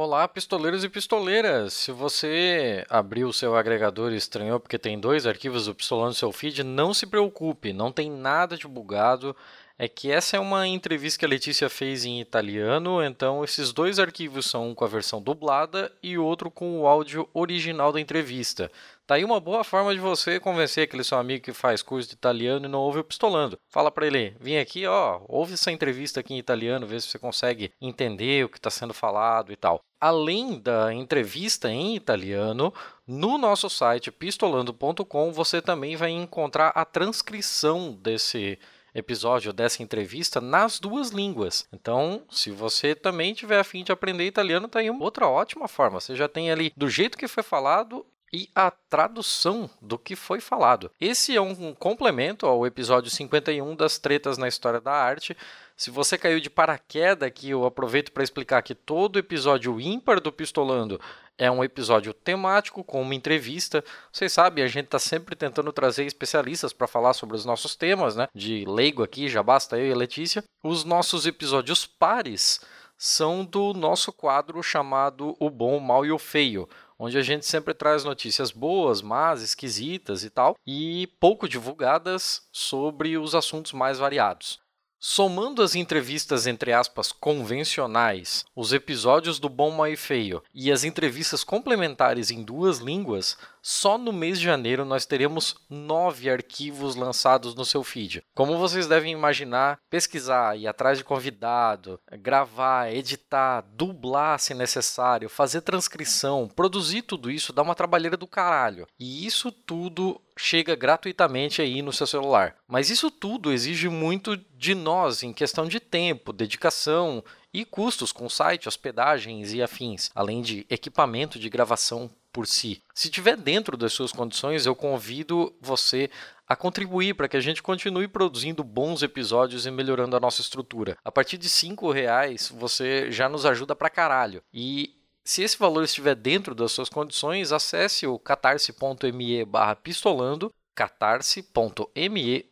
Olá, pistoleiros e pistoleiras! Se você abriu o seu agregador e estranhou porque tem dois arquivos do Pistolando seu feed, não se preocupe, não tem nada de bugado. É que essa é uma entrevista que a Letícia fez em italiano, então esses dois arquivos são um com a versão dublada e outro com o áudio original da entrevista. Tá aí uma boa forma de você convencer aquele seu amigo que faz curso de italiano e não ouve o pistolando. Fala para ele, vem aqui, ó, ouve essa entrevista aqui em italiano, vê se você consegue entender o que está sendo falado e tal. Além da entrevista em italiano, no nosso site pistolando.com você também vai encontrar a transcrição desse episódio dessa entrevista nas duas línguas. Então, se você também tiver afim de aprender italiano, tá aí uma outra ótima forma. Você já tem ali do jeito que foi falado e a tradução do que foi falado. Esse é um complemento ao episódio 51 das tretas na história da arte. Se você caiu de paraquedas aqui, eu aproveito para explicar que todo episódio ímpar do Pistolando é um episódio temático com uma entrevista. Vocês sabem, a gente está sempre tentando trazer especialistas para falar sobre os nossos temas, né? De leigo aqui, já basta eu e a Letícia. Os nossos episódios pares são do nosso quadro chamado O Bom, o Mal e o Feio onde a gente sempre traz notícias boas, más, esquisitas e tal, e pouco divulgadas sobre os assuntos mais variados. Somando as entrevistas entre aspas convencionais, os episódios do Bom, Mal e Feio e as entrevistas complementares em duas línguas, só no mês de janeiro nós teremos nove arquivos lançados no seu feed. Como vocês devem imaginar, pesquisar, ir atrás de convidado, gravar, editar, dublar se necessário, fazer transcrição, produzir tudo isso dá uma trabalheira do caralho. E isso tudo chega gratuitamente aí no seu celular. Mas isso tudo exige muito de nós em questão de tempo, dedicação e custos com site, hospedagens e afins, além de equipamento de gravação por si. Se tiver dentro das suas condições, eu convido você a contribuir para que a gente continue produzindo bons episódios e melhorando a nossa estrutura. A partir de cinco reais, você já nos ajuda pra caralho. E se esse valor estiver dentro das suas condições, acesse o catarse.me pistolando catarse.me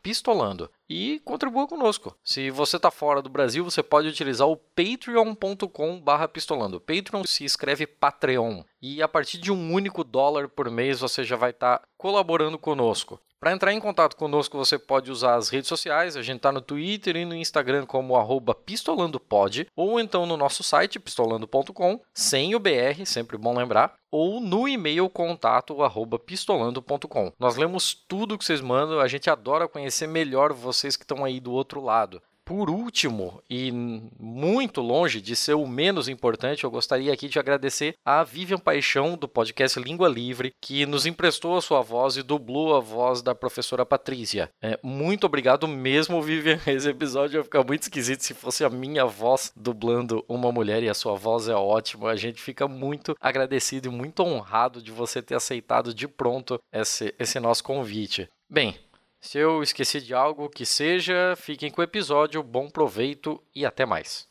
pistolando e contribua conosco. Se você está fora do Brasil, você pode utilizar o patreon.com pistolando. Patreon se escreve Patreon. E a partir de um único dólar por mês você já vai estar tá colaborando conosco. Para entrar em contato conosco, você pode usar as redes sociais. A gente está no Twitter e no Instagram como pistolandopod, ou então no nosso site pistolando.com, sem o BR, sempre bom lembrar, ou no e-mail contato pistolando.com. Nós lemos tudo que vocês mandam, a gente adora conhecer melhor vocês que estão aí do outro lado. Por último, e muito longe de ser o menos importante, eu gostaria aqui de agradecer a Vivian Paixão, do podcast Língua Livre, que nos emprestou a sua voz e dublou a voz da professora Patrícia. É, muito obrigado mesmo, Vivian. Esse episódio ia ficar muito esquisito se fosse a minha voz dublando uma mulher e a sua voz é ótima. A gente fica muito agradecido e muito honrado de você ter aceitado de pronto esse, esse nosso convite. Bem, se eu esqueci de algo que seja, fiquem com o episódio, bom proveito e até mais.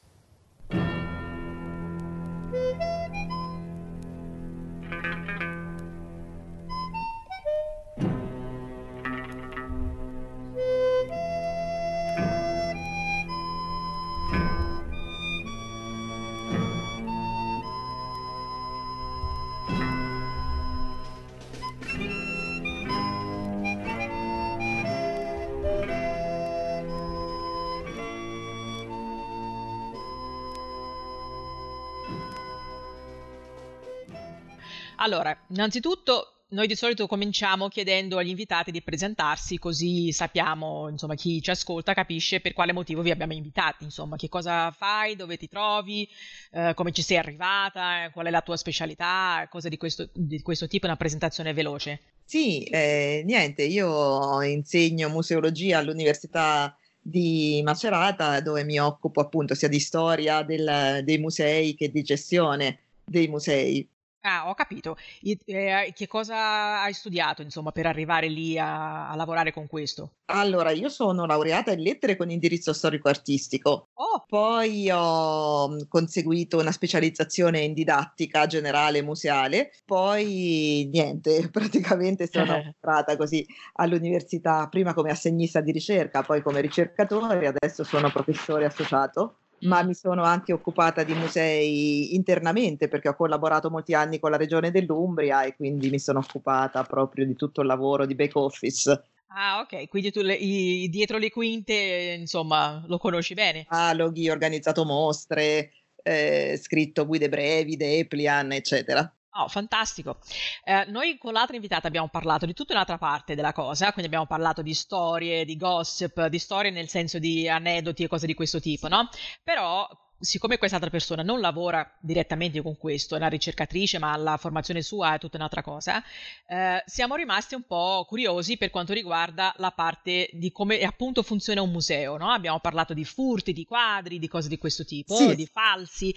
Allora, innanzitutto noi di solito cominciamo chiedendo agli invitati di presentarsi, così sappiamo, insomma, chi ci ascolta capisce per quale motivo vi abbiamo invitati, insomma, che cosa fai, dove ti trovi, eh, come ci sei arrivata, qual è la tua specialità, cose di questo, di questo tipo, una presentazione veloce. Sì, eh, niente, io insegno museologia all'Università di Macerata, dove mi occupo appunto sia di storia del, dei musei che di gestione dei musei. Ah, ho capito. I- eh, che cosa hai studiato, insomma, per arrivare lì a, a lavorare con questo? Allora, io sono laureata in lettere con indirizzo storico-artistico. Oh, Poi ho mm, conseguito una specializzazione in didattica generale museale. Poi niente, praticamente sono entrata così all'università, prima come assegnista di ricerca, poi come ricercatore, adesso sono professore associato ma mi sono anche occupata di musei internamente perché ho collaborato molti anni con la regione dell'Umbria e quindi mi sono occupata proprio di tutto il lavoro di back office. Ah, ok, quindi tu le, i, dietro le quinte, insomma, lo conosci bene. Dialoghi, organizzato mostre, eh, scritto guide brevi, Deplian, eccetera. Oh, fantastico. Eh, noi con l'altra invitata abbiamo parlato di tutta un'altra parte della cosa, quindi abbiamo parlato di storie, di gossip, di storie nel senso di aneddoti e cose di questo tipo, no? Però siccome quest'altra persona non lavora direttamente con questo, è una ricercatrice, ma la formazione sua è tutta un'altra cosa, eh, siamo rimasti un po' curiosi per quanto riguarda la parte di come appunto funziona un museo. No? Abbiamo parlato di furti, di quadri, di cose di questo tipo, sì. di falsi.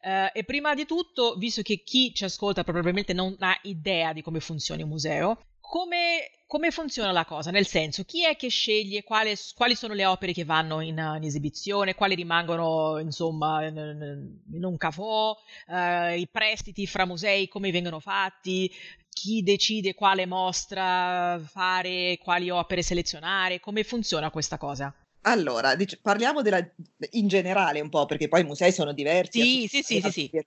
Eh, e prima di tutto, visto che chi ci ascolta probabilmente non ha idea di come funzioni un museo, come, come, funziona la cosa? Nel senso, chi è che sceglie quale, quali sono le opere che vanno in, in esibizione, quali rimangono insomma in, in un cavò, eh, i prestiti fra musei, come vengono fatti, chi decide quale mostra fare, quali opere selezionare, come funziona questa cosa? Allora, dic- parliamo della, in generale un po', perché poi i musei sono diversi. Sì, sì, sì, sì, sì.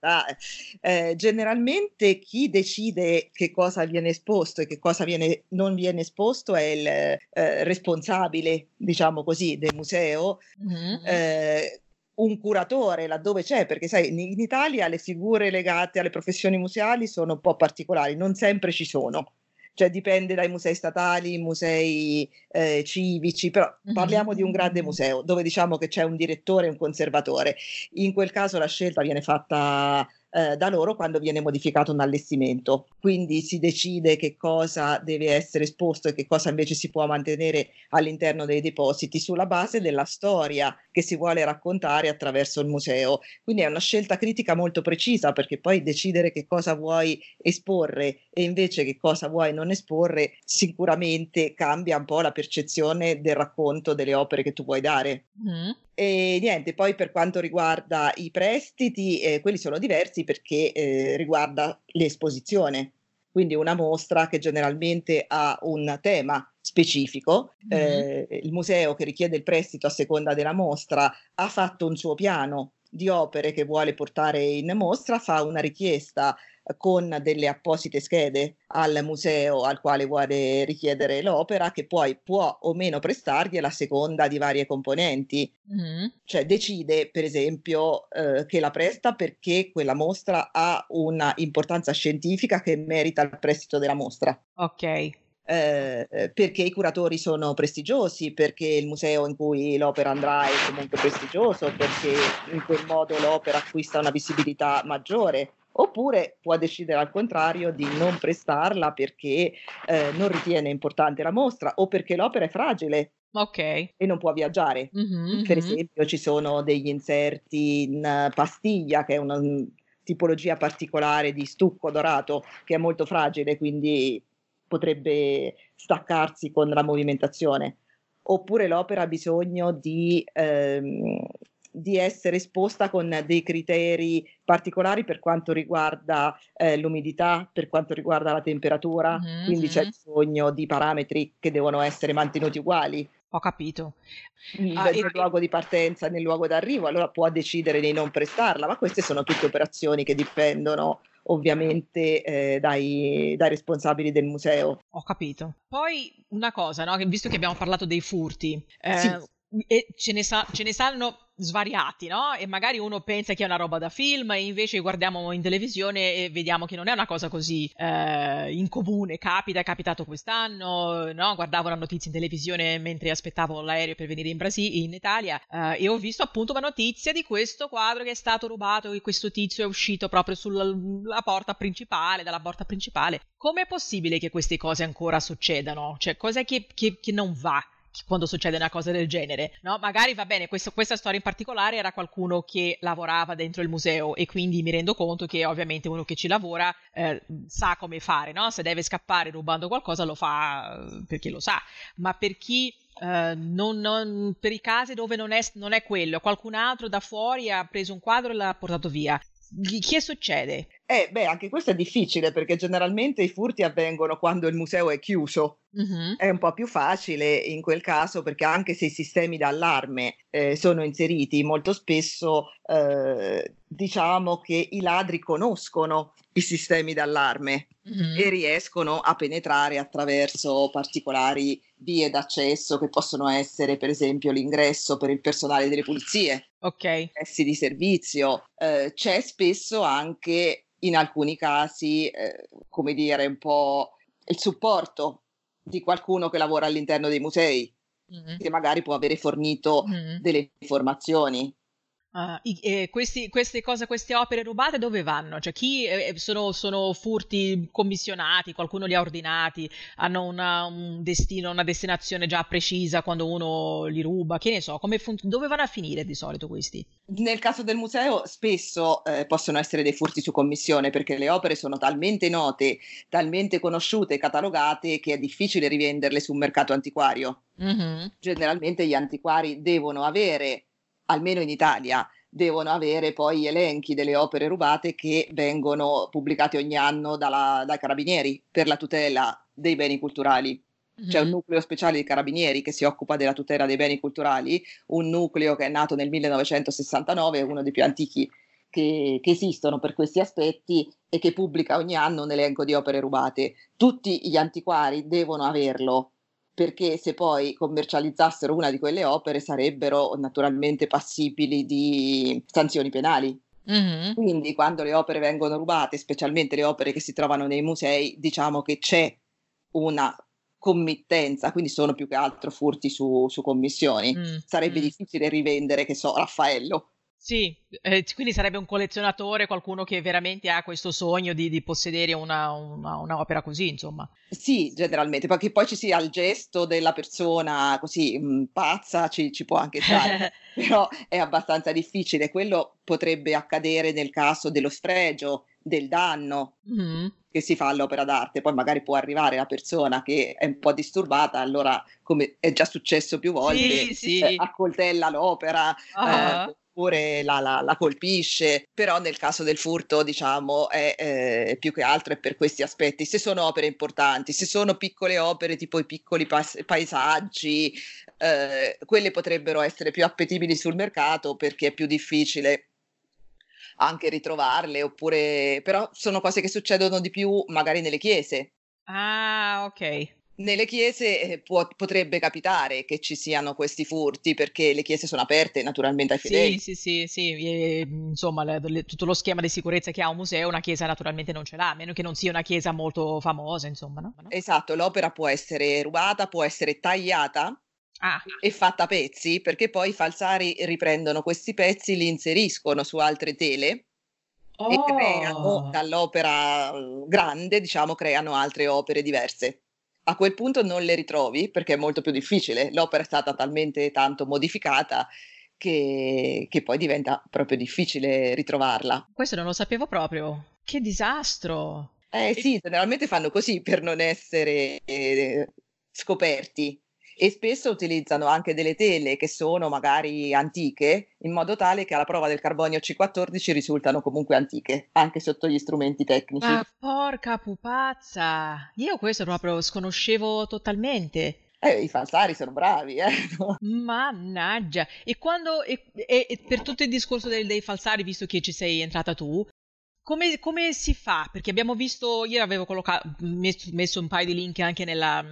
Eh, generalmente chi decide che cosa viene esposto e che cosa viene, non viene esposto è il eh, responsabile, diciamo così, del museo. Mm-hmm. Eh, un curatore laddove c'è, perché sai, in, in Italia le figure legate alle professioni museali sono un po' particolari, non sempre ci sono cioè dipende dai musei statali, musei eh, civici, però parliamo di un grande museo dove diciamo che c'è un direttore e un conservatore. In quel caso la scelta viene fatta eh, da loro quando viene modificato un allestimento. Quindi si decide che cosa deve essere esposto e che cosa invece si può mantenere all'interno dei depositi sulla base della storia che si vuole raccontare attraverso il museo. Quindi è una scelta critica molto precisa perché poi decidere che cosa vuoi esporre e invece che cosa vuoi non esporre sicuramente cambia un po' la percezione del racconto delle opere che tu vuoi dare. Mm. E niente, poi per quanto riguarda i prestiti, eh, quelli sono diversi perché eh, riguarda l'esposizione. Quindi una mostra che generalmente ha un tema specifico. Mm-hmm. Eh, il museo che richiede il prestito a seconda della mostra ha fatto un suo piano di opere che vuole portare in mostra, fa una richiesta con delle apposite schede al museo al quale vuole richiedere l'opera che poi può o meno prestargli a seconda di varie componenti. Mm. Cioè decide per esempio eh, che la presta perché quella mostra ha una importanza scientifica che merita il prestito della mostra. Ok. Eh, perché i curatori sono prestigiosi, perché il museo in cui l'opera andrà è comunque prestigioso, perché in quel modo l'opera acquista una visibilità maggiore, oppure può decidere al contrario di non prestarla perché eh, non ritiene importante la mostra o perché l'opera è fragile. Ok. E non può viaggiare. Mm-hmm, per mm-hmm. esempio, ci sono degli inserti in pastiglia, che è una tipologia particolare di stucco dorato che è molto fragile, quindi potrebbe staccarsi con la movimentazione. Oppure l'opera ha bisogno di ehm, di essere esposta con dei criteri particolari per quanto riguarda eh, l'umidità, per quanto riguarda la temperatura, mm-hmm. quindi c'è bisogno di parametri che devono essere mantenuti uguali. Ho capito. Nel ah, e... luogo di partenza nel luogo d'arrivo, allora può decidere di non prestarla, ma queste sono tutte operazioni che dipendono ovviamente eh, dai, dai, responsabili del museo. Ho capito. Poi una cosa, no? visto che abbiamo parlato dei furti, eh, sì. ce ne, sa- ce ne sanno svariati, no? E magari uno pensa che è una roba da film e invece guardiamo in televisione e vediamo che non è una cosa così eh, incomune. Capita, è capitato quest'anno, no? Guardavo la notizia in televisione mentre aspettavo l'aereo per venire in Brasile, in Italia, eh, e ho visto appunto una notizia di questo quadro che è stato rubato e questo tizio è uscito proprio sulla porta principale, dalla porta principale. Com'è possibile che queste cose ancora succedano? Cioè, cos'è che, che, che non va? Quando succede una cosa del genere, no? Magari va bene, questo, questa storia in particolare era qualcuno che lavorava dentro il museo e quindi mi rendo conto che ovviamente uno che ci lavora eh, sa come fare, no? Se deve scappare rubando qualcosa lo fa eh, perché lo sa, ma per chi Uh, non, non, per i casi dove non è, non è quello, qualcun altro da fuori ha preso un quadro e l'ha portato via che succede? Eh, beh, anche questo è difficile perché generalmente i furti avvengono quando il museo è chiuso. Mm-hmm. È un po' più facile in quel caso perché anche se i sistemi d'allarme eh, sono inseriti, molto spesso eh, diciamo che i ladri conoscono i sistemi d'allarme mm-hmm. e riescono a penetrare attraverso particolari vie d'accesso che possono essere per esempio l'ingresso per il personale delle pulizie, ok, di servizio. Eh, c'è spesso anche in alcuni casi, eh, come dire, un po' il supporto di qualcuno che lavora all'interno dei musei, mm-hmm. che magari può avere fornito mm-hmm. delle informazioni. Uh, i, eh, questi, queste cose, queste opere rubate dove vanno? Cioè, chi eh, eh, sono, sono, furti commissionati, qualcuno li ha ordinati, hanno una, un destino, una destinazione già precisa quando uno li ruba, che ne so, fun- dove vanno a finire di solito questi? Nel caso del museo spesso eh, possono essere dei furti su commissione perché le opere sono talmente note, talmente conosciute e catalogate che è difficile rivenderle su un mercato antiquario. Mm-hmm. Generalmente gli antiquari devono avere almeno in Italia, devono avere poi elenchi delle opere rubate che vengono pubblicati ogni anno dalla, dai carabinieri per la tutela dei beni culturali. C'è un mm-hmm. nucleo speciale di carabinieri che si occupa della tutela dei beni culturali, un nucleo che è nato nel 1969, uno dei più antichi che, che, esistono per questi aspetti e che pubblica ogni anno un elenco di opere rubate. Tutti gli antiquari devono averlo perché se poi commercializzassero una di quelle opere sarebbero naturalmente passibili di sanzioni penali. Mm-hmm. Quindi quando le opere vengono rubate, specialmente le opere che si trovano nei musei, diciamo che c'è una committenza, quindi sono più che altro furti su, su commissioni. Mm-hmm. Sarebbe difficile rivendere, che so, Raffaello sì, eh, quindi sarebbe un collezionatore, qualcuno che veramente ha questo sogno di, di possedere una, una, un'opera così, insomma. Sì, generalmente, perché poi ci sia il gesto della persona così mh, mm, pazza, ci, ci, può anche stare, però è abbastanza difficile. Quello potrebbe accadere nel caso dello sfregio, del danno. Mm-hmm che si fa all'opera d'arte, poi magari può arrivare la persona che è un po' disturbata, allora come è già successo più volte, sì, sì. Eh, accoltella l'opera, uh-huh. eh, oppure la, la, la, colpisce, però nel caso del furto diciamo è eh, più che altro è per questi aspetti, se sono opere importanti, se sono piccole opere tipo i piccoli pas- paesaggi, eh, quelle potrebbero essere più appetibili sul mercato perché è più difficile anche ritrovarle, oppure però sono cose che succedono di più magari nelle chiese. Ah, ok nelle chiese eh, può, potrebbe capitare che ci siano questi furti perché le chiese sono aperte naturalmente ai fedeli. Sì, sì, sì, sì. E, insomma, le, le, tutto lo schema di sicurezza che ha un museo, una chiesa naturalmente non ce l'ha, a meno che non sia una chiesa molto famosa, insomma. No? Esatto, l'opera può essere rubata, può essere tagliata ah. e fatta a pezzi perché poi i falsari riprendono questi pezzi, li inseriscono su altre tele. Oh. E creano dall'opera grande, diciamo, creano altre opere diverse a quel punto non le ritrovi perché è molto più difficile. L'opera è stata talmente tanto modificata che, che, poi diventa proprio difficile ritrovarla. Questo non lo sapevo proprio. Che disastro! Eh sì, generalmente fanno così per non essere eh, scoperti e spesso utilizzano anche delle tele che sono magari antiche, in modo tale che alla prova del carbonio C14 risultano comunque antiche, anche sotto gli strumenti tecnici. Ma porca pupazza! Io questo proprio sconoscevo totalmente. Eh, i falsari sono bravi, eh. Mannaggia! E quando, e, e, e per tutto il discorso dei, dei, falsari, visto che ci sei entrata tu, come, come, si fa? Perché abbiamo visto, io avevo collocato, messo, messo un paio di link anche nella,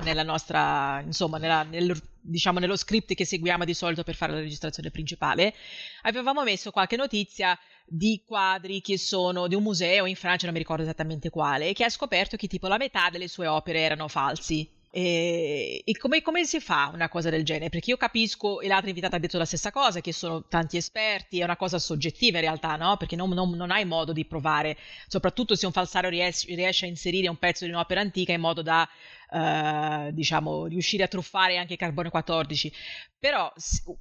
nella nostra, insomma, nella, nel, diciamo nello script che seguiamo di solito per fare la registrazione principale. Avevamo messo qualche notizia di quadri che sono di un museo in Francia, non mi ricordo esattamente quale, che ha scoperto che tipo la metà delle sue opere erano falsi. E, e come, come, si fa una cosa del genere? Perché io capisco, e l'altra invitata ha detto la stessa cosa, che sono tanti esperti, è una cosa soggettiva in realtà, no? Perché non, non, non hai modo di provare, soprattutto se un falsario riesce, riesce, a inserire un pezzo di un'opera antica in modo da uh, diciamo, riuscire a truffare anche carbone 14. Però,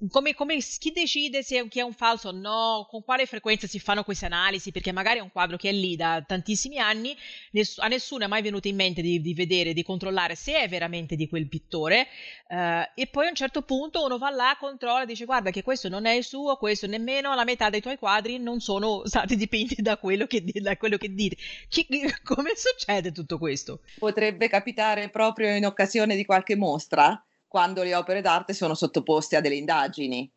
come, come, chi decide se è un falso o no? Con quale frequenza si fanno queste analisi? Perché magari è un quadro che è lì da tantissimi anni, ness- a nessuno è mai venuto in mente di, di, vedere, di controllare se è veramente di quel pittore. Uh, e poi a un certo punto uno va là, controlla, dice: Guarda, che questo non è il suo, questo nemmeno la metà dei tuoi quadri non sono stati dipinti da quello che, da quello che dite. Chi, come succede tutto questo? Potrebbe capitare proprio in occasione di qualche mostra quando le opere d'arte sono sottoposte a delle indagini,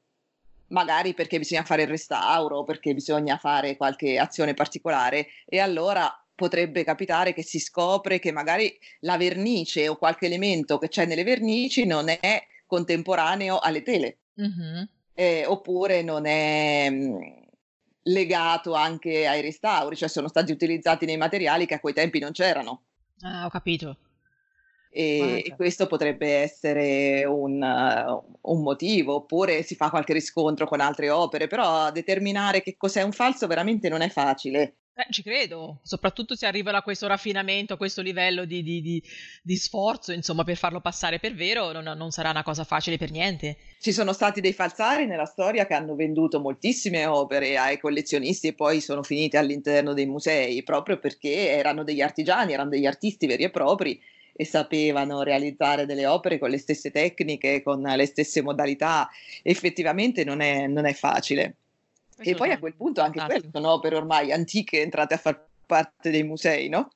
magari perché bisogna fare il restauro, perché bisogna fare qualche azione particolare e allora potrebbe capitare che si scopre che magari la vernice o qualche elemento che c'è nelle vernici non è contemporaneo alle tele, mm-hmm. eh, oppure non è mh, mm, legato anche ai restauri, cioè sono stati utilizzati nei materiali che a quei tempi non c'erano. Ah, ho capito e, e questo potrebbe essere un, un, motivo, oppure si fa qualche riscontro con altre opere, però determinare che cos'è un falso veramente non è facile. Eh, ci credo, soprattutto se arrivano a questo raffinamento, a questo livello di, di, di, di sforzo, insomma, per farlo passare per vero, non, non, sarà una cosa facile per niente. Ci sono stati dei falsari nella storia che hanno venduto moltissime opere ai collezionisti e poi sono finite all'interno dei musei, proprio perché erano degli artigiani, erano degli artisti veri e propri e sapevano realizzare delle opere con le stesse tecniche, con le stesse modalità. Effettivamente non è, non è facile. Questo e poi a quel punto anche quelle sono opere ormai antiche entrate a far parte dei musei, no?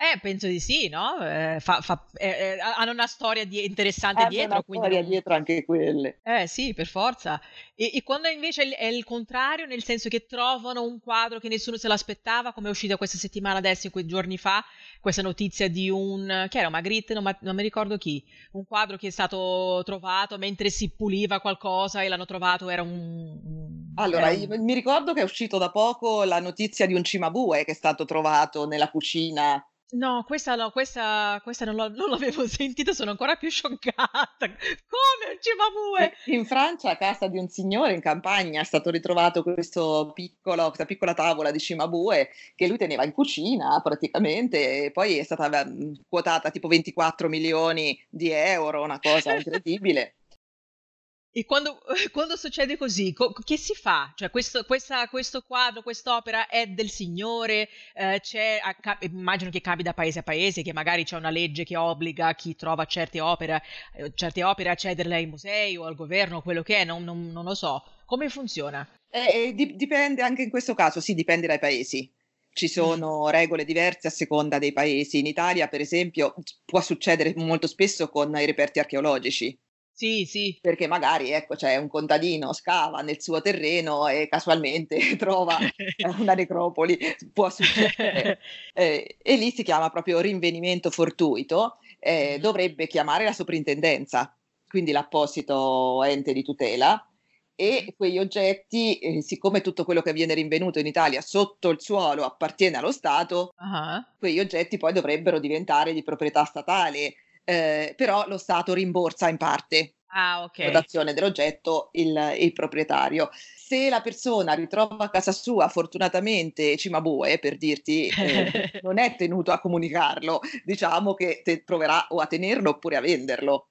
Eh, penso di sì, no? Eh, fa, fa, eh, eh, hanno una storia di- interessante hanno dietro. Una quindi storia non... dietro anche quelle. Eh sì, per forza. E, e quando invece è il, contrario, nel senso che trovano un quadro che nessuno se l'aspettava, come è uscita questa settimana adesso, in quei giorni fa, questa notizia di un... che era Magritte, non, non mi ricordo chi, un quadro che è stato trovato mentre si puliva qualcosa e l'hanno trovato, era un... Allora, era un... mi ricordo che è uscito da poco la notizia di un cimabue che è stato trovato nella cucina No, questa no, questa, questa non, non, l'avevo sentita, sono ancora più scioccata. Come un cimabue? In Francia, a casa di un signore in campagna, è stato ritrovato piccolo, questa piccola tavola di cimabue che lui teneva in cucina praticamente, e poi è stata mm, quotata tipo 24 milioni di euro, una cosa incredibile. E quando, quando, succede così, co- che si fa? Cioè, questo, questa, questo quadro, quest'opera è del Signore, eh, a, immagino che cambi da paese a paese, che magari c'è una legge che obbliga chi trova certe opere, eh, certe opere a cederle ai musei o al governo, quello che è, non, non, non lo so. Come funziona? Eh, di- dipende anche in questo caso, sì, dipende dai paesi. Ci mm. sono regole diverse a seconda dei paesi. In Italia, per esempio, può succedere molto spesso con i reperti archeologici sì, sì. Perché magari, ecco, c'è un contadino, scava nel suo terreno e casualmente trova una necropoli, può succedere. Eh, e lì si chiama proprio rinvenimento fortuito, eh, dovrebbe chiamare la soprintendenza, quindi l'apposito ente di tutela, e quegli oggetti, eh, siccome tutto quello che viene rinvenuto in Italia sotto il suolo appartiene allo Stato, uh-huh. quegli oggetti poi dovrebbero diventare di proprietà statale eh, però lo Stato rimborsa in parte ah, okay. la dotazione dell'oggetto il, il, proprietario. Se la persona ritrova a casa sua fortunatamente Cimabue, per dirti, eh, non è tenuto a comunicarlo, diciamo che te proverà o a tenerlo oppure a venderlo.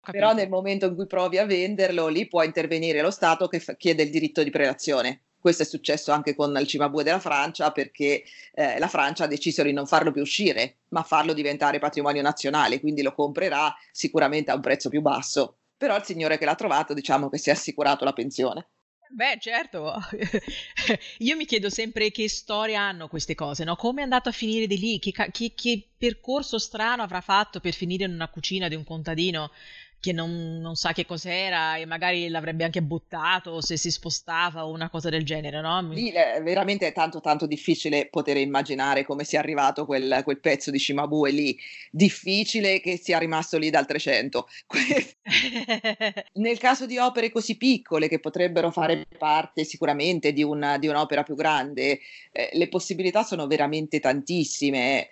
Capito. Però nel momento in cui provi a venderlo, lì può intervenire lo Stato che f- chiede il diritto di prelazione. Questo è successo anche con il Cimabue della Francia perché eh, la Francia ha deciso di non farlo più uscire, ma farlo diventare patrimonio nazionale, quindi lo comprerà sicuramente a un prezzo più basso. Però il signore che l'ha trovato diciamo che si è assicurato la pensione. Beh, certo, io mi chiedo sempre che storia hanno queste cose, no? Come è andato a finire di lì? Che, che, che percorso strano avrà fatto per finire in una cucina di un contadino? Che non, non, sa che cos'era e magari l'avrebbe anche buttato se si spostava o una cosa del genere, no? Sì, è veramente tanto tanto difficile poter immaginare come sia arrivato quel, quel pezzo di Cimabue lì, difficile che sia rimasto lì dal 300. Nel caso di opere così piccole che potrebbero fare parte sicuramente di, una, di un'opera più grande, eh, le possibilità sono veramente tantissime.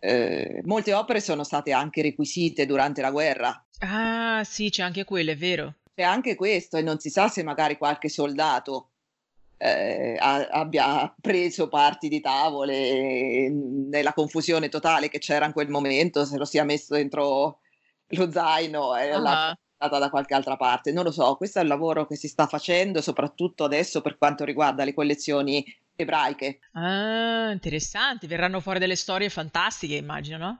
Eh, molte opere sono state anche requisite durante la guerra. Ah, sì, c'è anche quello, è vero. C'è anche questo e non si sa se magari qualche soldato eh, abbia preso parti di tavole nella confusione totale che c'era in quel momento, se lo sia messo dentro lo zaino e uh-huh. l'ha portata da qualche altra parte. Non lo so, questo è il lavoro che si sta facendo, soprattutto adesso per quanto riguarda le collezioni ebraiche. Ah, interessante, verranno fuori delle storie fantastiche, immagino, no?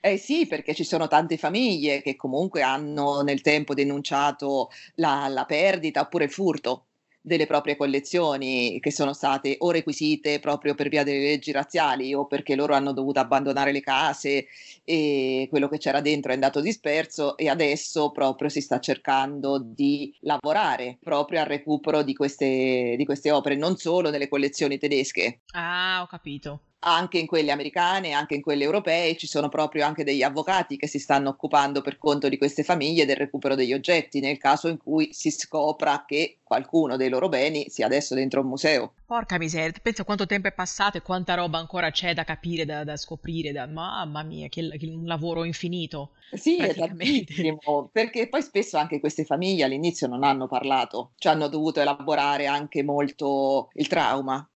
Eh sì, perché ci sono tante famiglie che comunque hanno nel tempo denunciato la, la perdita oppure il furto delle proprie collezioni che sono state o requisite proprio per via delle leggi razziali o perché loro hanno dovuto abbandonare le case e quello che c'era dentro è andato disperso e adesso proprio si sta cercando di lavorare proprio al recupero di queste, di queste opere, non solo nelle collezioni tedesche. Ah, ho capito anche in quelle americane, anche in quelle europee, ci sono proprio anche degli avvocati che si stanno occupando per conto di queste famiglie del recupero degli oggetti, nel caso in cui si scopra che qualcuno dei loro beni sia adesso dentro un museo. Porca miseria, pensa quanto tempo è passato e quanta roba ancora c'è da capire, da, da scoprire, da... mamma mia, che, che un lavoro infinito. Sì, è tantissimo, perché poi spesso anche queste famiglie all'inizio non hanno parlato, cioè hanno dovuto elaborare anche molto il trauma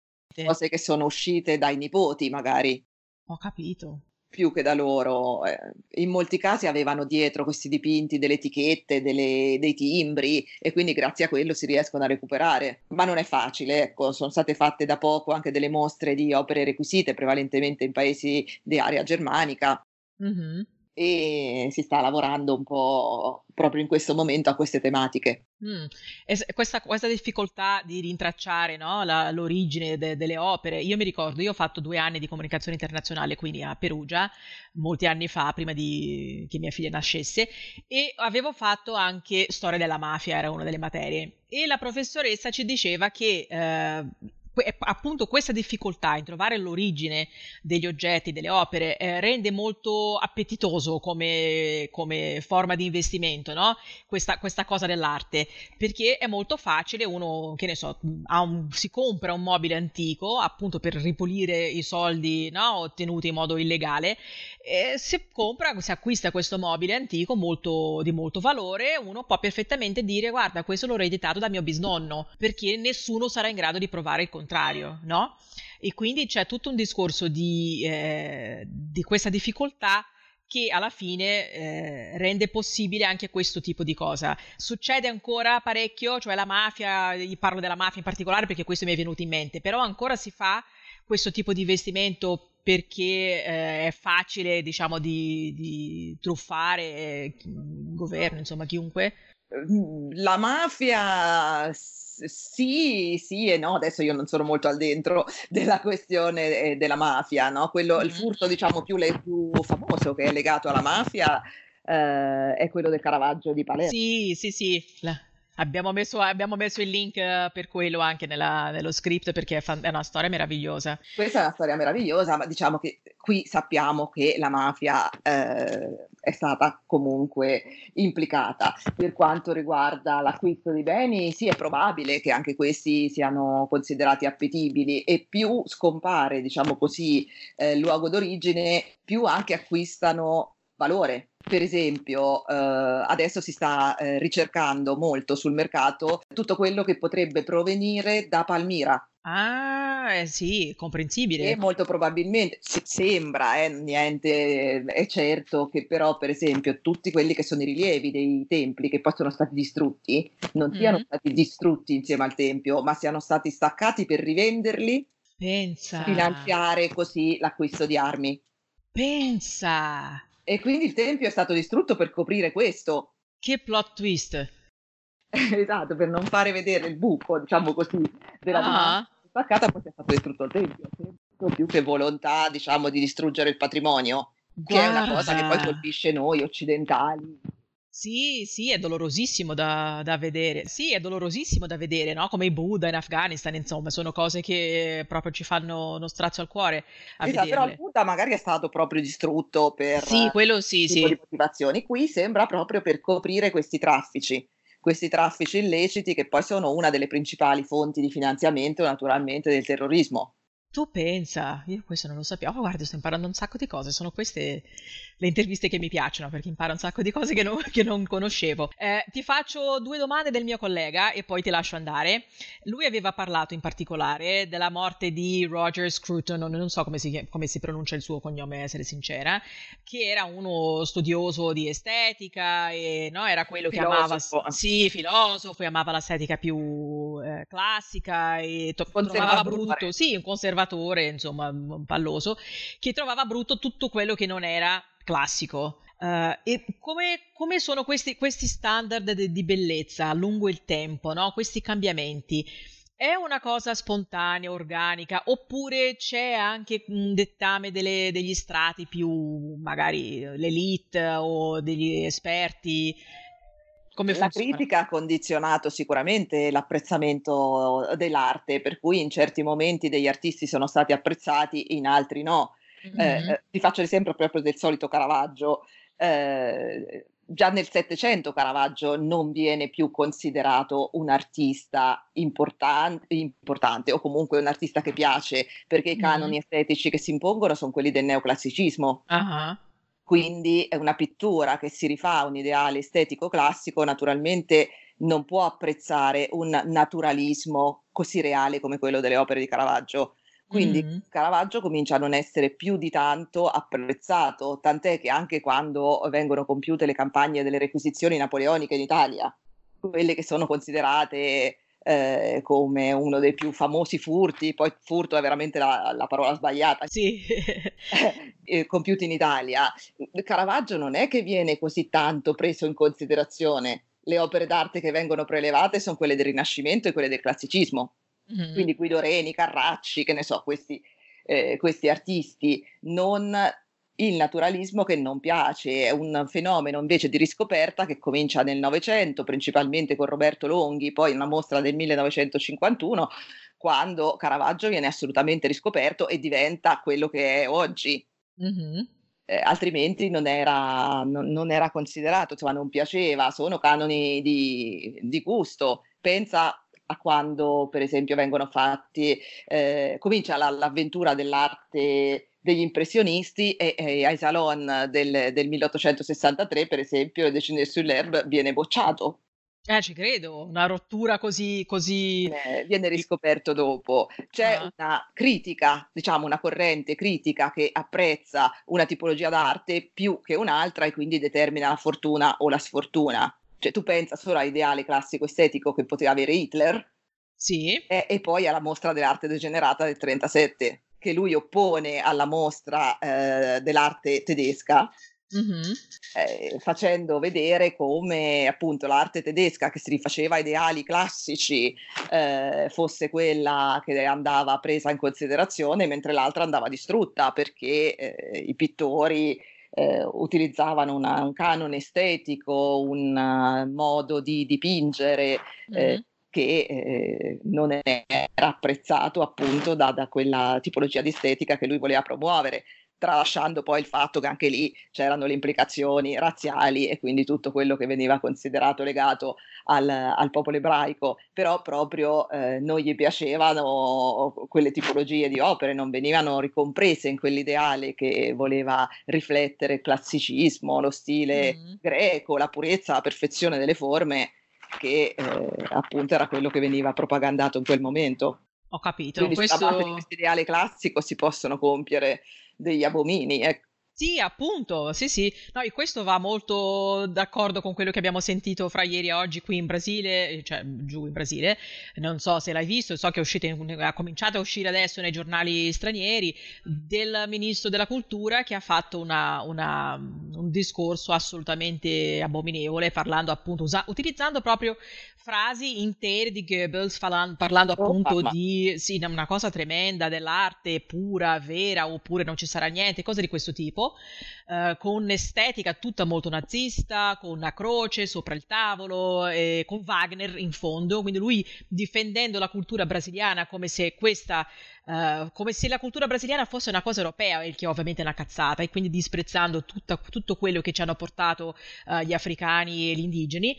cose che sono uscite dai nipoti, magari. Ho capito. Più che da loro. Eh, in molti casi avevano dietro questi dipinti delle etichette, delle, dei timbri e quindi grazie a quello si riescono a recuperare. Ma non è facile, ecco, sono state fatte da poco anche delle mostre di opere requisite, prevalentemente in paesi di area germanica. Mm-hmm e si sta lavorando un po' proprio in questo momento a queste tematiche. Mm. Questa, questa, difficoltà di rintracciare no, la, l'origine de, delle opere, io mi ricordo, io ho fatto due anni di comunicazione internazionale, quindi a Perugia, molti anni fa, prima di, che mia figlia nascesse, e avevo fatto anche storia della mafia, era una delle materie, e la professoressa ci diceva che eh, appunto questa difficoltà in trovare l'origine degli oggetti, delle opere, eh, rende molto appetitoso come, come forma di investimento, no? questa, questa, cosa dell'arte, perché è molto facile, uno, che ne so, un, si compra un mobile antico appunto per ripulire i soldi no? ottenuti in modo illegale, e se compra, se acquista questo mobile antico molto, di molto valore, uno può perfettamente dire guarda questo l'ho ereditato da mio bisnonno, perché nessuno sarà in grado di provare il contrario contrario, no? E quindi c'è tutto un discorso di, eh, di questa difficoltà che alla fine eh, rende possibile anche questo tipo di cosa. Succede ancora parecchio, cioè la mafia, parlo della mafia in particolare perché questo mi è venuto in mente, però ancora si fa questo tipo di investimento perché eh, è facile, diciamo, di, di truffare eh, il governo, insomma, chiunque. La mafia sì, sì e no, adesso io non sono molto al dentro della questione eh, della mafia, no? Quello, il furto diciamo più, le, più famoso che è legato alla mafia eh, è quello del Caravaggio di Palermo. Sì, sì, sì, La, Abbiamo messo, abbiamo messo, il link eh, per quello anche nella, nello script perché è, fan, è, una storia meravigliosa. Questa è una storia meravigliosa, ma diciamo che qui sappiamo che la mafia eh, è stata comunque implicata. Per quanto riguarda l'acquisto di beni, sì, è probabile che anche questi siano considerati appetibili e più scompare, diciamo così, eh, luogo d'origine, più anche acquistano valore. Per esempio, eh, adesso si sta eh, ricercando molto sul mercato tutto quello che potrebbe provenire da Palmira. Ah, eh sì, comprensibile. E molto probabilmente si, sembra, eh, niente è certo che però, per esempio, tutti quelli che sono i rilievi dei templi che poi sono stati distrutti, non mm-hmm. siano stati distrutti insieme al tempio, ma siano stati staccati per rivenderli, Pensa. finanziare così l'acquisto di armi. Pensa. E quindi il tempio è stato distrutto per coprire questo. Che plot twist! esatto, per non fare vedere il buco, diciamo così, della ah. spaccata, poi si è stato distrutto il tempio. Più che volontà, diciamo, di distruggere il patrimonio, Guarda. che è una cosa che poi colpisce noi occidentali. Sì, sì, è dolorosissimo da, da, vedere. Sì, è dolorosissimo da vedere, no? Come i Buddha in Afghanistan, insomma, sono cose che proprio ci fanno uno strazio al cuore esatto, vederle. però il Buddha magari è stato proprio distrutto per sì, quello sì, sì. di motivazioni. Qui sembra proprio per coprire questi traffici, questi traffici illeciti che poi sono una delle principali fonti di finanziamento naturalmente del terrorismo. Tu pensa, io questo non lo sapevo, oh, guarda, sto imparando un sacco di cose, sono queste le interviste che mi piacciono perché imparo un sacco di cose che non, che non conoscevo. Eh, ti faccio due domande del mio collega e poi ti lascio andare. Lui aveva parlato in particolare della morte di Roger Scruton, non so come si, come si pronuncia il suo cognome, essere sincera, che era uno studioso di estetica e no, era quello filosofo. che amava, sì, filosofo, e amava l'estetica più eh, classica e to- trovava brutto, sì, un conservatore, insomma, un palloso, che trovava brutto tutto quello che non era classico. Uh, e come, come, sono questi, questi standard di, di bellezza lungo il tempo, no? questi cambiamenti? È una cosa spontanea, organica, oppure c'è anche un dettame delle, degli strati più, magari l'elite o degli esperti? Come la critica ha condizionato sicuramente l'apprezzamento dell'arte, per cui in certi momenti degli artisti sono stati apprezzati, in altri no. Mm-hmm. Eh, ti faccio l'esempio proprio del solito Caravaggio. Eh, già nel Settecento Caravaggio non viene più considerato un artista importan- importante o comunque un artista che piace perché mm-hmm. i canoni estetici che si impongono sono quelli del neoclassicismo. Uh-huh. Quindi è una pittura che si rifà a un ideale estetico classico, naturalmente non può apprezzare un naturalismo così reale come quello delle opere di Caravaggio. Quindi mm. Caravaggio comincia a non essere più di tanto apprezzato, tant'è che anche quando vengono compiute le campagne delle requisizioni napoleoniche in Italia, quelle che sono considerate eh, come uno dei più famosi furti, poi furto è veramente la, la parola sbagliata, sì. eh, compiuti in Italia, Caravaggio non è che viene così tanto preso in considerazione. Le opere d'arte che vengono prelevate sono quelle del Rinascimento e quelle del classicismo mm-hmm. quindi Guido Reni, Carracci, che ne so, questi, eh, questi artisti, non il naturalismo che non piace, è un fenomeno invece di riscoperta che comincia nel Novecento, principalmente con Roberto Longhi, poi una mostra del 1951, quando Caravaggio viene assolutamente riscoperto e diventa quello che è oggi. Mm-hmm. Eh, altrimenti non era, non, non era, considerato, insomma non piaceva, sono canoni di, di gusto. Pensa a quando per esempio vengono fatti, eh, comincia la, l'avventura dell'arte degli impressionisti e, e ai salon del, del 1863 per esempio Dessiner sur l'herbe viene bocciato eh, ci credo, una rottura così... così... Eh, viene riscoperto dopo. C'è ah. una critica, diciamo una corrente critica che apprezza una tipologia d'arte più che un'altra e quindi determina la fortuna o la sfortuna. Cioè, tu pensa solo all'ideale classico estetico che poteva avere Hitler. Sì. E, e poi alla mostra dell'arte degenerata del 37, che lui oppone alla mostra eh, dell'arte tedesca. Mm-hmm. Eh, facendo vedere come appunto l'arte tedesca che si rifaceva a ideali classici eh, fosse quella che andava presa in considerazione mentre l'altra andava distrutta perché eh, i pittori eh, utilizzavano una, un canone estetico, un uh, modo di dipingere mm-hmm. Che eh, non era apprezzato appunto da, da, quella tipologia di estetica che lui voleva promuovere tralasciando poi il fatto che anche lì c'erano le implicazioni razziali e quindi tutto quello che veniva considerato legato al, al popolo ebraico, però proprio eh, non gli piacevano quelle tipologie di opere, non venivano ricomprese in quell'ideale che voleva riflettere il classicismo, lo stile mm. greco, la purezza, la perfezione delle forme che eh, appunto era quello che veniva propagandato in quel momento. Ho capito. Quindi questo... sulla base di questo ideale classico si possono compiere degli abomini. Ecco. Sì, appunto, sì, sì. No, e questo va molto d'accordo con quello che abbiamo sentito fra ieri e oggi qui in Brasile, cioè giù in Brasile. Non so se l'hai visto, so che in, ha cominciato a uscire adesso nei giornali stranieri del ministro della cultura che ha fatto una, una, un discorso assolutamente abominevole, parlando appunto, usa, utilizzando proprio frasi intere di Goebbels parlando, parlando oh, appunto oh, di sì, una cosa tremenda dell'arte pura, vera, oppure non ci sarà niente, cose di questo tipo, eh, con estetica tutta molto nazista, con una croce sopra il tavolo, eh, con Wagner in fondo, quindi lui difendendo la cultura brasiliana come se questa Uh, come se la cultura brasiliana fosse una cosa europea, il che ovviamente è una cazzata, e quindi disprezzando tutta, tutto quello che ci hanno portato uh, gli africani e gli indigeni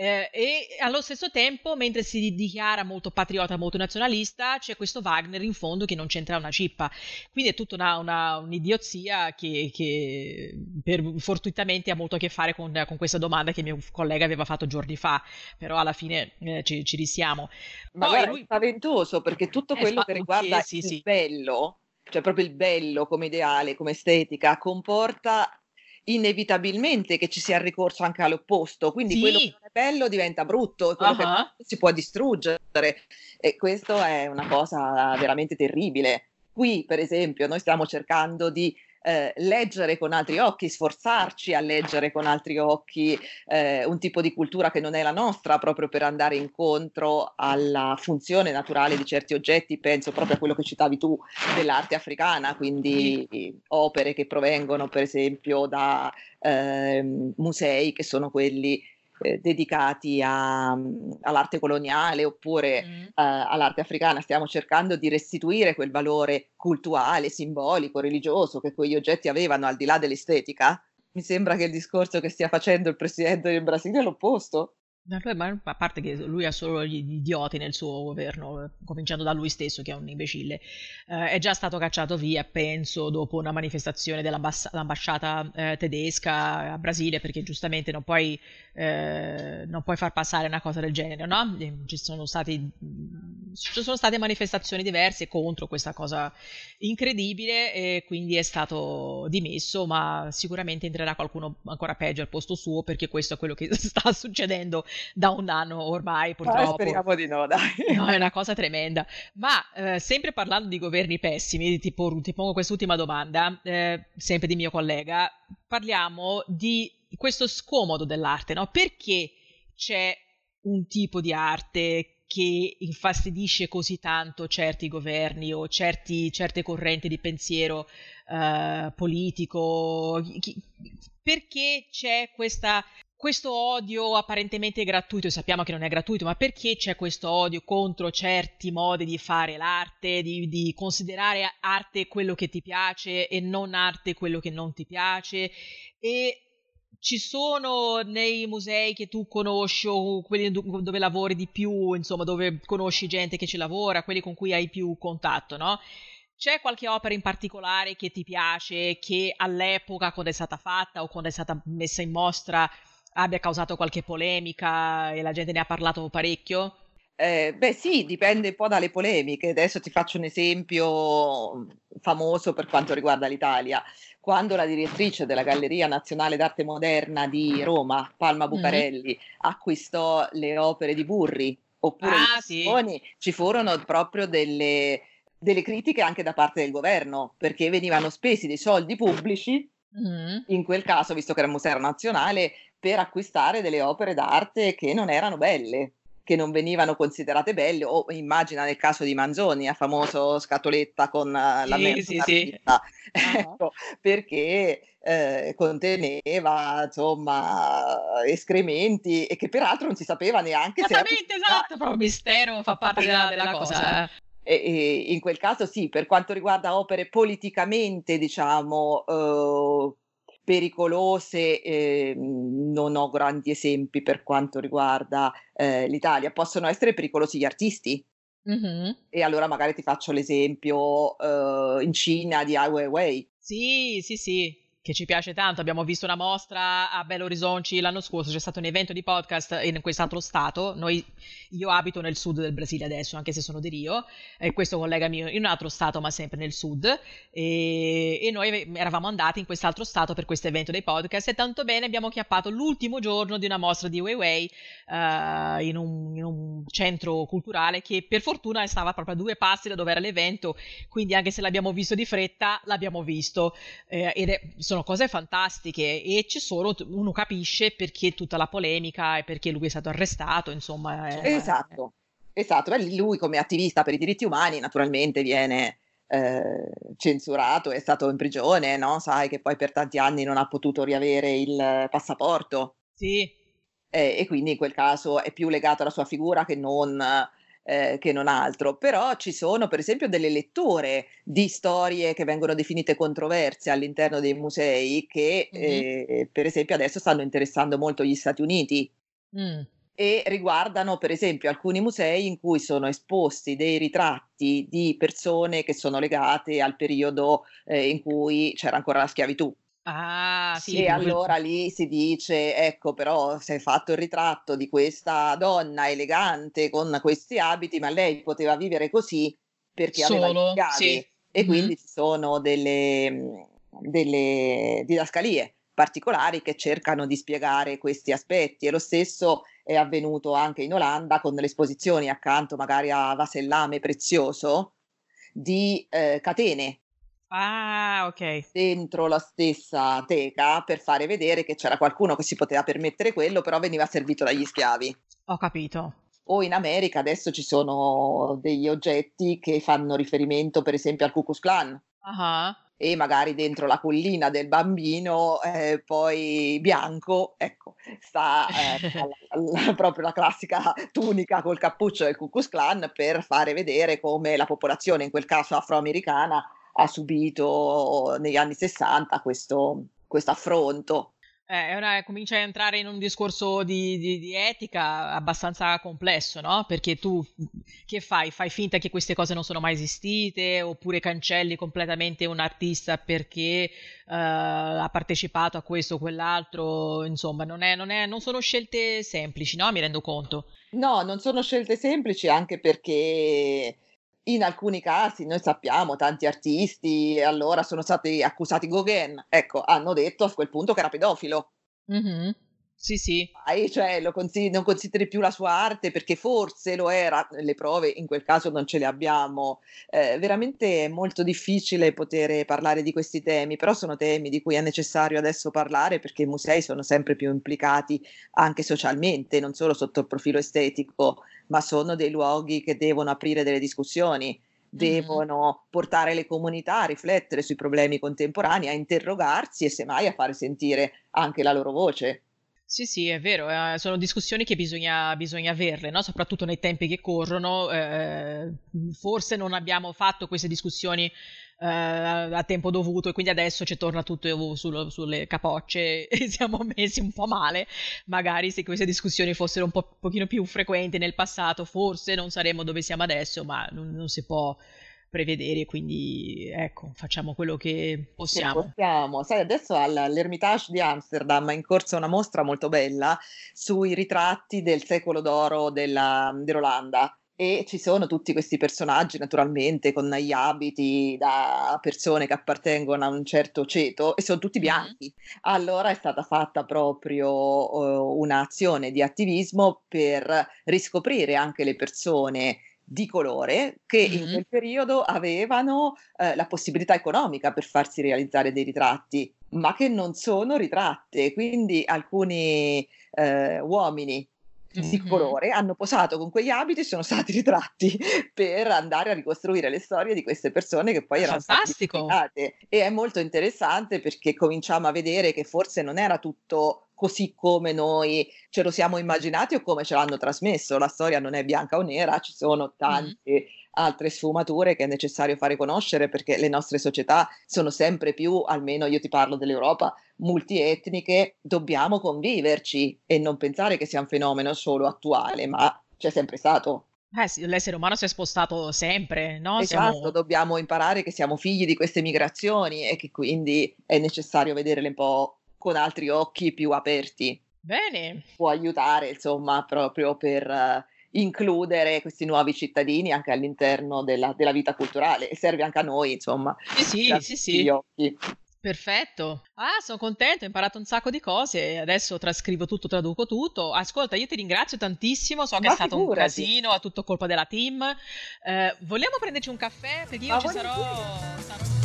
Eh, e allo stesso tempo, mentre si dichiara molto patriota, molto nazionalista, c'è questo Wagner in fondo che non c'entra una cippa. Quindi è tutta una, una, un'idiozia che, che per, fortuitamente ha molto a che fare con, con, questa domanda che mio collega aveva fatto giorni fa, però alla fine eh, ci, ci risiamo. Ma Poi guarda, lui... è spaventoso perché tutto quello che riguarda sì, il sì. bello, cioè proprio il bello come ideale, come estetica, comporta inevitabilmente che ci sia il ricorso anche all'opposto, quindi sì. quello che è bello diventa brutto e quello uh-huh. che si può distruggere e questo è una cosa veramente terribile. Qui, per esempio, noi stiamo cercando di eh, leggere con altri occhi, sforzarci a leggere con altri occhi eh, un tipo di cultura che non è la nostra, proprio per andare incontro alla funzione naturale di certi oggetti. Penso proprio a quello che citavi tu dell'arte africana, quindi opere che provengono, per esempio, da eh, musei che sono quelli eh, dedicati a, all'arte coloniale oppure mm. uh, all'arte africana, stiamo cercando di restituire quel valore culturale, simbolico, religioso che quegli oggetti avevano al di là dell'estetica. Mi sembra che il discorso che stia facendo il presidente del Brasile è l'opposto. Ma a parte che lui ha solo gli idioti nel suo governo, cominciando da lui stesso che è un imbecille, eh, è già stato cacciato via, penso, dopo una manifestazione dell'ambasciata eh, tedesca a Brasile, perché giustamente non puoi, eh, non puoi, far passare una cosa del genere, no? Ci sono, stati, ci sono state manifestazioni diverse contro questa cosa incredibile e quindi è stato dimesso, ma sicuramente entrerà qualcuno ancora peggio al posto suo perché questo è quello che sta succedendo da un anno ormai, purtroppo. Eh, speriamo di no, dai. No, è una cosa tremenda. Ma eh, sempre parlando di governi pessimi, ti, por- ti pongo quest'ultima domanda, eh, sempre di mio collega, parliamo di questo scomodo dell'arte, no? Perché c'è un tipo di arte che infastidisce così tanto certi governi o certi, certe correnti di pensiero uh, politico? Perché c'è questa questo odio apparentemente gratuito, sappiamo che non è gratuito, ma perché c'è questo odio contro certi modi di fare l'arte, di, di, considerare arte quello che ti piace e non arte quello che non ti piace? E ci sono nei musei che tu conosci o quelli dove lavori di più, insomma, dove conosci gente che ci lavora, quelli con cui hai più contatto, no? C'è qualche opera in particolare che ti piace, che all'epoca, quando è stata fatta o quando è stata messa in mostra, abbia causato qualche polemica e la gente ne ha parlato parecchio? Eh, beh sì, dipende un po' dalle polemiche. Adesso ti faccio un esempio famoso per quanto riguarda l'Italia. Quando la direttrice della Galleria Nazionale d'Arte Moderna di Roma, Palma mm-hmm. Bucarelli, mm-hmm. acquistò le opere di Burri oppure ah, sì. Sony, ci furono proprio delle, delle critiche anche da parte del governo perché venivano spesi dei soldi pubblici In quel caso, visto che era un museo nazionale, per acquistare delle opere d'arte che non erano belle, che non venivano considerate belle, o immagina nel caso di Manzoni, a famoso scatoletta con uh, la sì, sì, sì. ecco, perché eh, conteneva insomma escrementi e che peraltro non si sapeva neanche Esattamente, se... esatto, proprio mistero fa parte della, della cosa. cosa. E, e in quel caso sì, per quanto riguarda opere politicamente, diciamo, eh, pericolose, eh, non ho grandi esempi per quanto riguarda eh, l'Italia. Possono essere pericolosi gli artisti. Mm-hmm. E allora magari ti faccio l'esempio uh, in Cina di Ai Weiwei. Sì, sì, sì che ci piace tanto. Abbiamo visto una mostra a Belo Horizonte l'anno scorso, c'è stato un evento di podcast in quest'altro stato. Noi, io abito nel sud del Brasile adesso, anche se sono di Rio, e questo collega mio in un altro stato, ma sempre nel sud. E, e noi eravamo andati in quest'altro stato per questo evento dei podcast e tanto bene abbiamo chiappato l'ultimo giorno di una mostra di Weiwei uh, in, un, in un centro culturale che per fortuna stava proprio a due passi da dove era l'evento, quindi anche se l'abbiamo visto di fretta, l'abbiamo visto. Eh, ed è sono cose fantastiche e ci sono, uno capisce perché tutta la polemica e perché lui è stato arrestato, insomma. È, esatto, è... esatto. Beh, lui come attivista per i diritti umani naturalmente viene eh, censurato, è stato in prigione, no? Sai che poi per tanti anni non ha potuto riavere il passaporto. Sì. Eh, e quindi in quel caso è più legato alla sua figura che non eh, che non altro, però ci sono per esempio delle letture di storie che vengono definite controverse all'interno dei musei che mm-hmm. eh, per esempio adesso stanno interessando molto gli Stati Uniti. Mm. e riguardano per esempio alcuni musei in cui sono esposti dei ritratti di persone che sono legate al periodo eh, in cui c'era ancora la schiavitù. Ah, sì. E allora lì si dice, ecco, però si è fatto il ritratto di questa donna elegante con questi abiti, ma lei poteva vivere così perché Solo, aveva gli schiavi. sì. E Mhm. quindi ci sono delle, delle didascalie particolari che cercano di spiegare questi aspetti e lo stesso è avvenuto anche in Olanda con le esposizioni accanto magari a vasellame prezioso di eh, catene Ah, ok. dentro la stessa teca per fare vedere che c'era qualcuno che si poteva permettere quello, però veniva servito dagli schiavi. Ho capito. O in America adesso ci sono degli oggetti che fanno riferimento per esempio al Ku Klux Klan Ah, e magari dentro la collina del bambino eh, poi bianco, ecco, sta eh, proprio la classica tunica col cappuccio del Ku Klux Klan per fare vedere come la popolazione, in quel caso afroamericana, ha subito negli anni 60 questo, questo affronto. Eh, una- comincia a entrare in un discorso di, di- di etica abbastanza complesso, no? Perché tu che fai? Fai finta che queste cose non sono mai esistite oppure cancelli completamente un artista perché eh, ha partecipato a questo o quell'altro? Insomma, non, è- non è- non sono scelte semplici, no? Mi rendo conto. No, non sono scelte semplici anche perché in alcuni casi noi sappiamo tanti artisti allora sono stati accusati Gauguin, ecco, hanno detto a quel punto che era pedofilo. Mhm. Sì, sì. Dai, cioè, lo consi- non consideri più la sua arte perché forse lo era, le prove in quel caso non ce le abbiamo. Eh, veramente è molto difficile poter parlare di questi temi, però sono temi di cui è necessario adesso parlare perché i musei sono sempre più implicati anche socialmente, non solo sotto il profilo estetico, ma sono dei luoghi che devono aprire delle discussioni. Devono portare le comunità a riflettere sui problemi contemporanei, a interrogarsi e semmai a fare sentire anche la loro voce. Sì, sì, è vero, eh, sono discussioni che bisogna, bisogna averle, no? Soprattutto nei tempi che corrono. eh, forse non abbiamo fatto queste discussioni eh, a tempo dovuto e quindi adesso ci torna tutto sul- sulle capocce e siamo messi un po' male. Magari se queste discussioni fossero un po' pochino più frequenti nel passato, forse non saremmo dove siamo adesso, ma non, non si può prevedere, quindi ecco, facciamo quello che Che possiamo. possiamo. Sai, adesso al- all'Ermitage di Amsterdam è in corso una mostra molto bella sui ritratti del secolo d'oro della- dell'Olanda. E ci sono tutti questi personaggi, naturalmente, con gli abiti da persone che appartengono a un certo ceto e sono tutti Mhm. bianchi. Allora è stata fatta proprio eh, un'azione di attivismo per riscoprire anche le persone di colore che in Mhm. quel periodo avevano eh, la possibilità economica per farsi realizzare dei ritratti, ma che non sono ritratte. Quindi alcuni eh, uomini di Mhm. colore hanno posato con quegli abiti e sono stati ritratti per andare a ricostruire le storie di queste persone che poi erano state Fantastico! dimenticate. E è molto interessante perché cominciamo a vedere che forse non era tutto così come noi ce lo siamo immaginati o come ce l'hanno trasmesso. La storia non è bianca o nera, ci sono Mhm. tante altre sfumature che è necessario fare conoscere perché le nostre società sono sempre più, almeno io ti parlo dell'Europa, multietniche, dobbiamo conviverci e non pensare che sia un fenomeno solo attuale, ma c'è sempre stato. Eh sì, l'essere umano si è spostato sempre, no? Esatto, Siamo... dobbiamo imparare che siamo figli di queste migrazioni e che quindi è necessario vederle un po' con altri occhi più aperti. Bene, Può aiutare, insomma, proprio per eh, includere questi nuovi cittadini anche all'interno della, della vita culturale e serve anche a noi, insomma, sì, sì, sì, occhi. perfetto. Ah, sono contento, ho imparato un sacco di cose, adesso trascrivo tutto, traduco tutto. Ascolta, io ti ringrazio tantissimo, so che è stato un figurati. casino, è tutto colpa della team. Eh, vogliamo prenderci un caffè? Perché io Ma ci sarò... sarò